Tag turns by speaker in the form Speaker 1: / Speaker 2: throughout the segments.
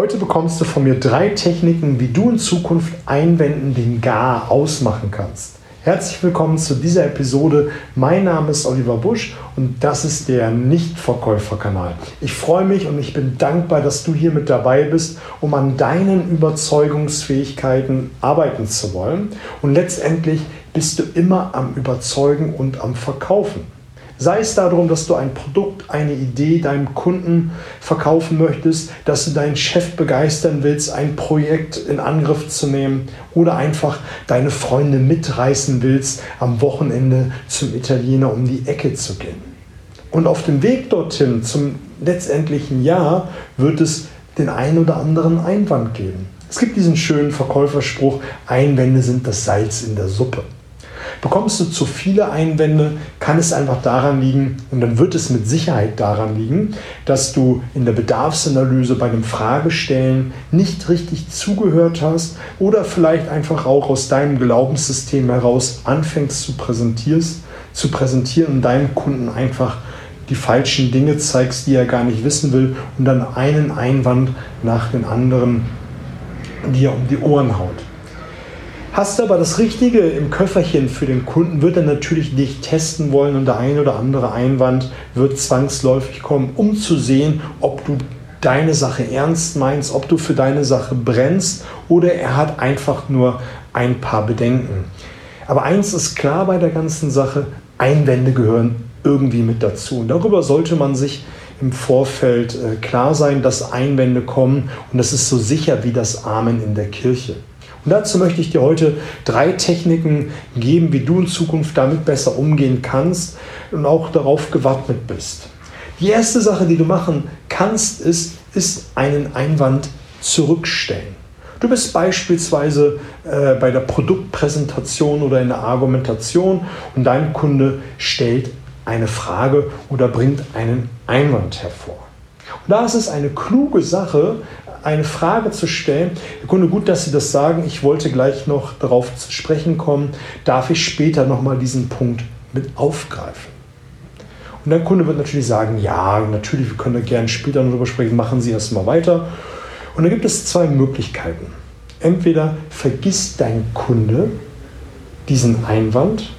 Speaker 1: Heute bekommst du von mir drei Techniken, wie du in Zukunft Einwänden den Gar ausmachen kannst. Herzlich willkommen zu dieser Episode. Mein Name ist Oliver Busch und das ist der Nichtverkäuferkanal. Ich freue mich und ich bin dankbar, dass du hier mit dabei bist, um an deinen Überzeugungsfähigkeiten arbeiten zu wollen. Und letztendlich bist du immer am Überzeugen und am Verkaufen. Sei es darum, dass du ein Produkt, eine Idee deinem Kunden verkaufen möchtest, dass du deinen Chef begeistern willst, ein Projekt in Angriff zu nehmen oder einfach deine Freunde mitreißen willst, am Wochenende zum Italiener um die Ecke zu gehen. Und auf dem Weg dorthin zum letztendlichen Jahr wird es den einen oder anderen Einwand geben. Es gibt diesen schönen Verkäuferspruch, Einwände sind das Salz in der Suppe. Bekommst du zu viele Einwände, kann es einfach daran liegen, und dann wird es mit Sicherheit daran liegen, dass du in der Bedarfsanalyse bei einem Fragestellen nicht richtig zugehört hast oder vielleicht einfach auch aus deinem Glaubenssystem heraus anfängst zu, präsentierst, zu präsentieren und deinem Kunden einfach die falschen Dinge zeigst, die er gar nicht wissen will und dann einen Einwand nach dem anderen dir um die Ohren haut. Hast du aber das Richtige im Köfferchen für den Kunden, wird er natürlich dich testen wollen und der ein oder andere Einwand wird zwangsläufig kommen, um zu sehen, ob du deine Sache ernst meinst, ob du für deine Sache brennst oder er hat einfach nur ein paar Bedenken. Aber eins ist klar bei der ganzen Sache, Einwände gehören irgendwie mit dazu. Und darüber sollte man sich im Vorfeld äh, klar sein, dass Einwände kommen und das ist so sicher wie das Amen in der Kirche. Und dazu möchte ich dir heute drei Techniken geben, wie du in Zukunft damit besser umgehen kannst und auch darauf gewappnet bist. Die erste Sache, die du machen kannst, ist, ist einen Einwand zurückstellen. Du bist beispielsweise äh, bei der Produktpräsentation oder in der Argumentation und dein Kunde stellt eine Frage oder bringt einen Einwand hervor. Und da ist es eine kluge Sache, eine Frage zu stellen. Herr Kunde, gut, dass Sie das sagen. Ich wollte gleich noch darauf zu sprechen kommen. Darf ich später nochmal diesen Punkt mit aufgreifen? Und der Kunde wird natürlich sagen, ja, natürlich, wir können da gerne später noch darüber sprechen, machen Sie erstmal weiter. Und da gibt es zwei Möglichkeiten. Entweder vergisst dein Kunde diesen Einwand,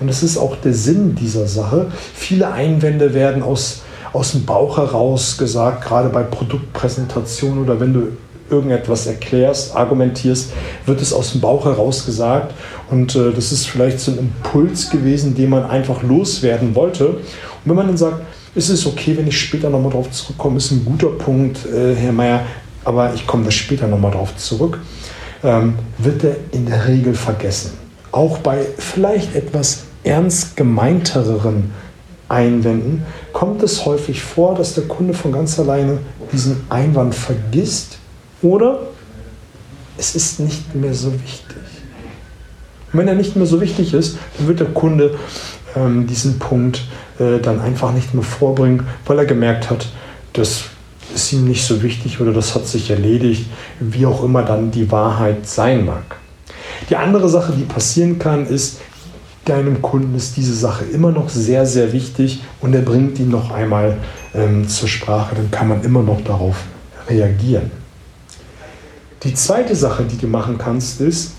Speaker 1: und das ist auch der Sinn dieser Sache. Viele Einwände werden aus aus dem Bauch heraus gesagt, gerade bei Produktpräsentationen oder wenn du irgendetwas erklärst, argumentierst, wird es aus dem Bauch heraus gesagt. Und äh, das ist vielleicht so ein Impuls gewesen, den man einfach loswerden wollte. Und wenn man dann sagt, ist es okay, wenn ich später nochmal drauf zurückkomme, ist ein guter Punkt, äh, Herr Mayer, aber ich komme da später nochmal drauf zurück, ähm, wird er in der Regel vergessen. Auch bei vielleicht etwas ernst gemeinteren Einwänden kommt es häufig vor, dass der Kunde von ganz alleine diesen Einwand vergisst oder es ist nicht mehr so wichtig. Und wenn er nicht mehr so wichtig ist, dann wird der Kunde ähm, diesen Punkt äh, dann einfach nicht mehr vorbringen, weil er gemerkt hat, das ist ihm nicht so wichtig oder das hat sich erledigt, wie auch immer dann die Wahrheit sein mag. Die andere Sache, die passieren kann, ist, deinem Kunden ist diese Sache immer noch sehr, sehr wichtig und er bringt ihn noch einmal ähm, zur Sprache, dann kann man immer noch darauf reagieren. Die zweite Sache, die du machen kannst, ist,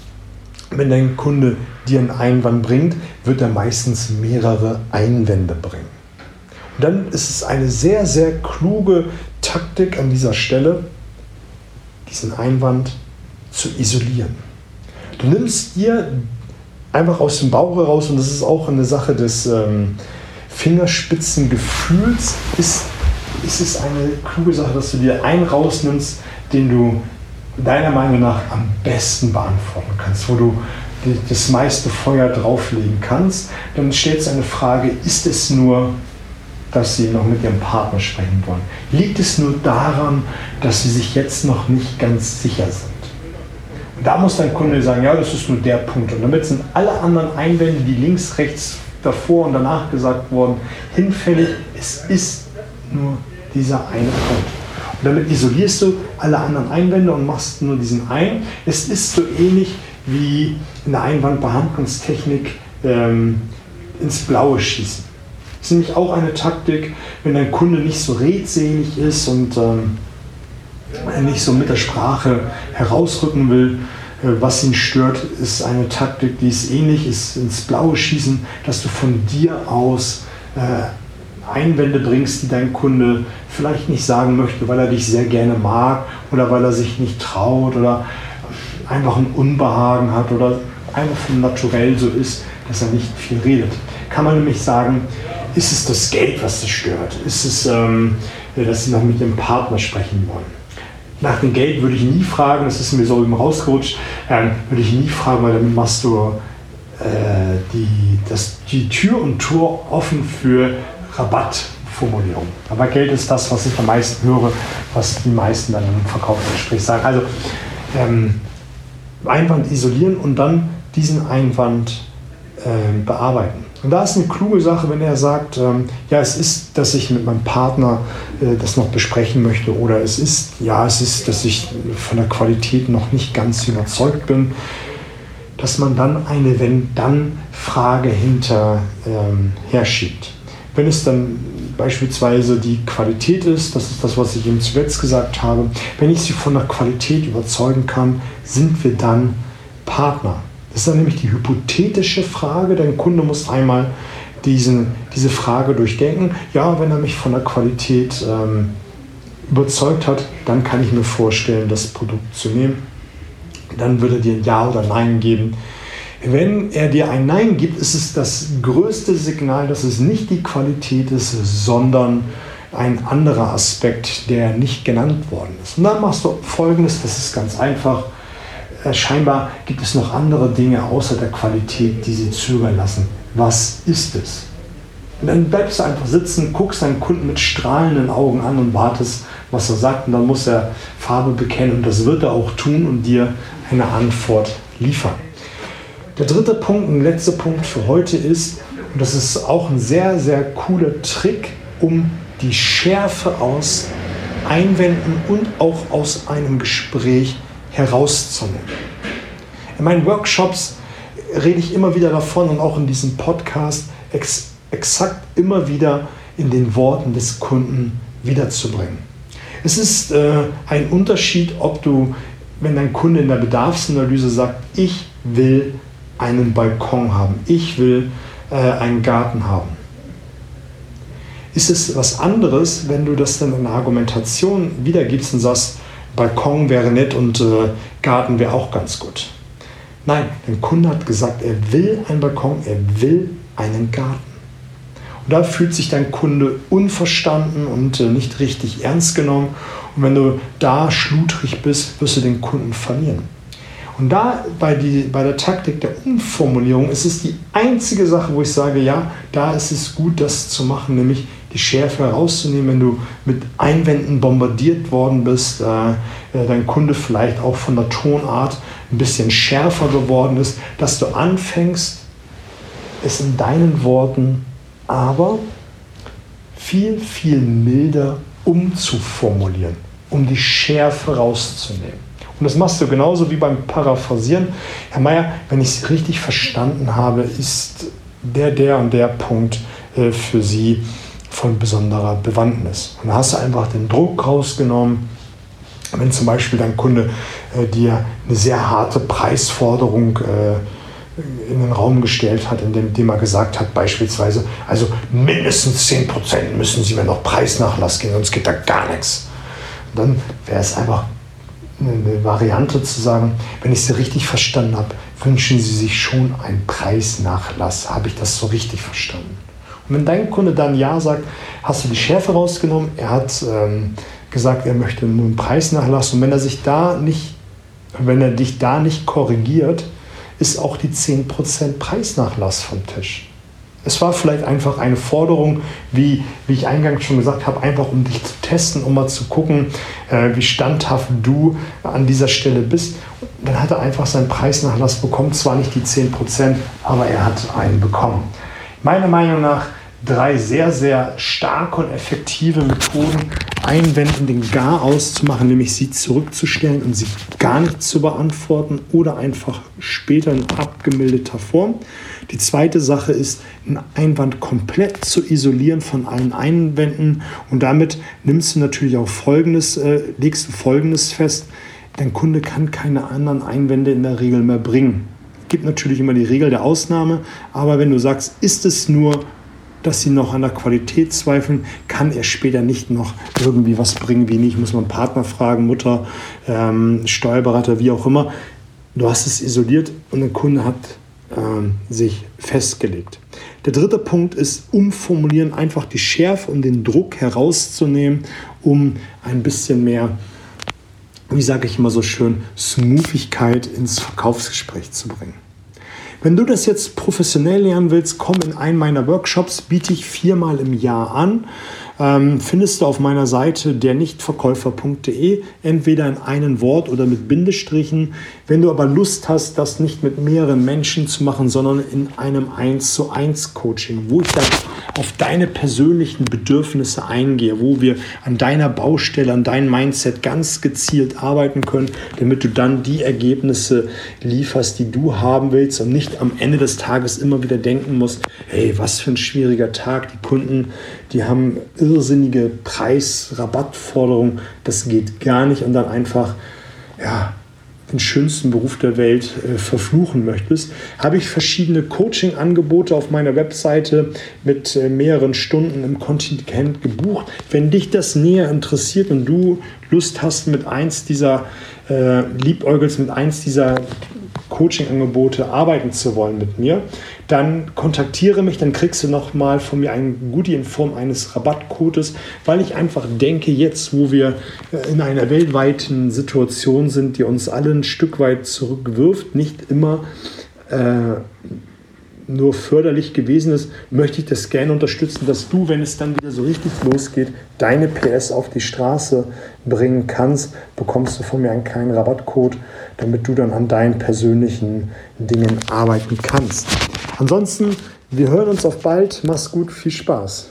Speaker 1: wenn dein Kunde dir einen Einwand bringt, wird er meistens mehrere Einwände bringen. Und dann ist es eine sehr, sehr kluge Taktik an dieser Stelle, diesen Einwand zu isolieren. Du nimmst dir einfach aus dem Bauch heraus, und das ist auch eine Sache des ähm, Fingerspitzengefühls, ist, ist es eine kluge Sache, dass du dir einen rausnimmst, den du deiner Meinung nach am besten beantworten kannst, wo du das meiste Feuer drauflegen kannst. Dann stellst du eine Frage, ist es nur, dass sie noch mit ihrem Partner sprechen wollen? Liegt es nur daran, dass sie sich jetzt noch nicht ganz sicher sind? Da muss dein Kunde sagen, ja, das ist nur der Punkt. Und damit sind alle anderen Einwände, die links, rechts, davor und danach gesagt wurden, hinfällig. Es ist nur dieser eine Punkt. Und damit isolierst du alle anderen Einwände und machst nur diesen einen. Es ist so ähnlich wie in der Einwandbehandlungstechnik ähm, ins Blaue schießen. Das ist nämlich auch eine Taktik, wenn dein Kunde nicht so redselig ist und ähm, nicht so mit der Sprache herausrücken will, was ihn stört, ist eine Taktik, die ist ähnlich, ist ins Blaue schießen, dass du von dir aus äh, Einwände bringst, die dein Kunde vielleicht nicht sagen möchte, weil er dich sehr gerne mag oder weil er sich nicht traut oder einfach ein Unbehagen hat oder einfach vom Naturell so ist, dass er nicht viel redet. Kann man nämlich sagen, ist es das Geld, was sie stört? Ist es, ähm, dass sie noch mit dem Partner sprechen wollen? Nach dem Geld würde ich nie fragen, das ist mir so eben rausgerutscht, ähm, würde ich nie fragen, weil damit machst du äh, die, das, die Tür und Tor offen für Rabattformulierung. Aber Geld ist das, was ich am meisten höre, was die meisten dann im Verkaufsgespräch sagen. Also ähm, Einwand isolieren und dann diesen Einwand äh, bearbeiten. Und da ist eine kluge Sache, wenn er sagt, ähm, ja, es ist, dass ich mit meinem Partner äh, das noch besprechen möchte oder es ist, ja, es ist, dass ich von der Qualität noch nicht ganz überzeugt bin, dass man dann eine Wenn-Dann-Frage hinterher ähm, schiebt. Wenn es dann beispielsweise die Qualität ist, das ist das, was ich ihm zuletzt gesagt habe, wenn ich sie von der Qualität überzeugen kann, sind wir dann Partner. Das ist dann nämlich die hypothetische Frage. Dein Kunde muss einmal diesen, diese Frage durchdenken. Ja, wenn er mich von der Qualität ähm, überzeugt hat, dann kann ich mir vorstellen, das Produkt zu nehmen. Dann würde er dir ein Ja oder Nein geben. Wenn er dir ein Nein gibt, ist es das größte Signal, dass es nicht die Qualität ist, sondern ein anderer Aspekt, der nicht genannt worden ist. Und dann machst du folgendes, das ist ganz einfach. Äh, scheinbar gibt es noch andere Dinge außer der Qualität, die sie zögern lassen. Was ist es? Und dann bleibst du einfach sitzen, guckst deinen Kunden mit strahlenden Augen an und wartest, was er sagt. Und dann muss er Farbe bekennen und das wird er auch tun und dir eine Antwort liefern. Der dritte Punkt und letzte Punkt für heute ist, und das ist auch ein sehr, sehr cooler Trick, um die Schärfe aus Einwänden und auch aus einem Gespräch herauszunehmen. In meinen Workshops rede ich immer wieder davon und auch in diesem Podcast ex exakt immer wieder in den Worten des Kunden wiederzubringen. Es ist äh, ein Unterschied, ob du, wenn dein Kunde in der Bedarfsanalyse sagt, ich will einen Balkon haben, ich will äh, einen Garten haben. Ist es was anderes, wenn du das dann in der Argumentation wiedergibst und sagst, Balkon wäre nett und äh, Garten wäre auch ganz gut. Nein, der Kunde hat gesagt, er will einen Balkon, er will einen Garten. Und da fühlt sich dein Kunde unverstanden und äh, nicht richtig ernst genommen. Und wenn du da schludrig bist, wirst du den Kunden verlieren. Und da bei, die, bei der Taktik der Umformulierung ist es die einzige Sache, wo ich sage, ja, da ist es gut, das zu machen, nämlich die Schärfe herauszunehmen, wenn du mit Einwänden bombardiert worden bist, äh, äh, dein Kunde vielleicht auch von der Tonart ein bisschen schärfer geworden ist, dass du anfängst, es in deinen Worten aber viel, viel milder umzuformulieren, um die Schärfe rauszunehmen. Und das machst du genauso wie beim Paraphrasieren. Herr Mayer, wenn ich es richtig verstanden habe, ist der, der und der Punkt äh, für Sie von besonderer Bewandtnis. Und da hast du einfach den Druck rausgenommen. Wenn zum Beispiel dein Kunde äh, dir eine sehr harte Preisforderung äh, in den Raum gestellt hat, indem, indem er gesagt hat, beispielsweise, also mindestens 10% müssen Sie mir noch Preisnachlass geben, sonst geht da gar nichts. Und dann wäre es einfach eine Variante zu sagen, wenn ich Sie richtig verstanden habe, wünschen Sie sich schon einen Preisnachlass. Habe ich das so richtig verstanden? Und wenn dein Kunde dann Ja sagt, hast du die Schärfe rausgenommen, er hat ähm, gesagt, er möchte nur einen Preisnachlass und wenn er sich da nicht, wenn er dich da nicht korrigiert, ist auch die 10% Preisnachlass vom Tisch. Es war vielleicht einfach eine Forderung, wie, wie ich eingangs schon gesagt habe, einfach um dich zu testen, um mal zu gucken, äh, wie standhaft du an dieser Stelle bist. dann hat er einfach seinen Preisnachlass bekommen, zwar nicht die 10%, aber er hat einen bekommen. Meiner Meinung nach drei sehr, sehr starke und effektive Methoden, Einwänden den Gar auszumachen, nämlich sie zurückzustellen und sie gar nicht zu beantworten oder einfach später in abgemildeter Form. Die zweite Sache ist, einen Einwand komplett zu isolieren von allen Einwänden und damit nimmst du natürlich auch Folgendes, äh, legst du Folgendes fest, dein Kunde kann keine anderen Einwände in der Regel mehr bringen. Gibt natürlich immer die Regel der Ausnahme, aber wenn du sagst, ist es nur dass sie noch an der Qualität zweifeln, kann er später nicht noch irgendwie was bringen, wie nicht, muss man Partner fragen, Mutter, ähm, Steuerberater, wie auch immer. Du hast es isoliert und der Kunde hat ähm, sich festgelegt. Der dritte Punkt ist umformulieren, einfach die Schärfe und den Druck herauszunehmen, um ein bisschen mehr, wie sage ich immer so schön, Smoothigkeit ins Verkaufsgespräch zu bringen. Wenn du das jetzt professionell lernen willst, komm in einen meiner Workshops, biete ich viermal im Jahr an. Ähm, findest du auf meiner Seite der nichtverkäufer.de, entweder in einem Wort oder mit Bindestrichen. Wenn du aber Lust hast, das nicht mit mehreren Menschen zu machen, sondern in einem 1 zu 1 Coaching, wo ich dann auf deine persönlichen Bedürfnisse eingehe, wo wir an deiner Baustelle, an deinem Mindset ganz gezielt arbeiten können, damit du dann die Ergebnisse lieferst, die du haben willst und nicht am Ende des Tages immer wieder denken musst, hey, was für ein schwieriger Tag. Die Kunden, die haben irrsinnige Preis-Rabattforderungen. Das geht gar nicht und dann einfach, ja, den schönsten Beruf der Welt äh, verfluchen möchtest, habe ich verschiedene Coaching-Angebote auf meiner Webseite mit äh, mehreren Stunden im Kontingent gebucht. Wenn dich das näher interessiert und du Lust hast, mit eins dieser äh, Liebäugels, mit eins dieser Coaching-Angebote arbeiten zu wollen mit mir, dann kontaktiere mich, dann kriegst du nochmal von mir ein Goodie in Form eines Rabattcodes, weil ich einfach denke, jetzt, wo wir äh, in einer weltweiten Situation sind, die uns alle ein Stück weit zurückwirft, nicht immer äh, nur förderlich gewesen ist, möchte ich das gerne unterstützen, dass du, wenn es dann wieder so richtig losgeht, deine PS auf die Straße bringen kannst, bekommst du von mir einen kleinen Rabattcode, damit du dann an deinen persönlichen Dingen arbeiten kannst. Ansonsten, wir hören uns auf bald. Mach's gut, viel Spaß.